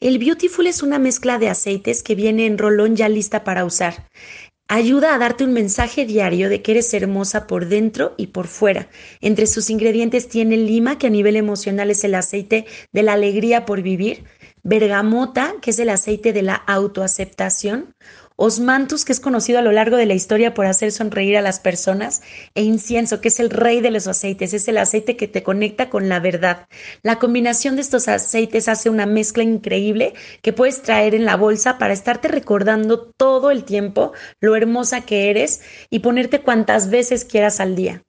El Beautiful es una mezcla de aceites que viene en rolón ya lista para usar. Ayuda a darte un mensaje diario de que eres hermosa por dentro y por fuera. Entre sus ingredientes tiene lima, que a nivel emocional es el aceite de la alegría por vivir, bergamota, que es el aceite de la autoaceptación, osmanthus, que es conocido a lo largo de la historia por hacer sonreír a las personas, e incienso, que es el rey de los aceites, es el aceite que te conecta con la verdad. La combinación de estos aceites hace una mezcla increíble que puedes traer en la bolsa para estarte recordando todo el tiempo lo hermosa que eres y ponerte cuantas veces quieras al día.